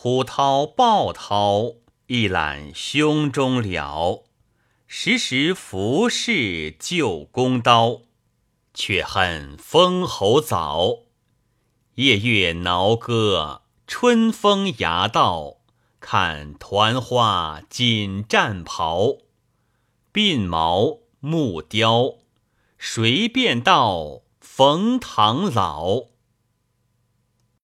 虎涛豹涛，一览胸中了。时时服侍旧弓刀，却恨封侯早。夜月挠歌，春风牙道。看团花锦战袍，鬓毛木雕，谁便道冯唐老？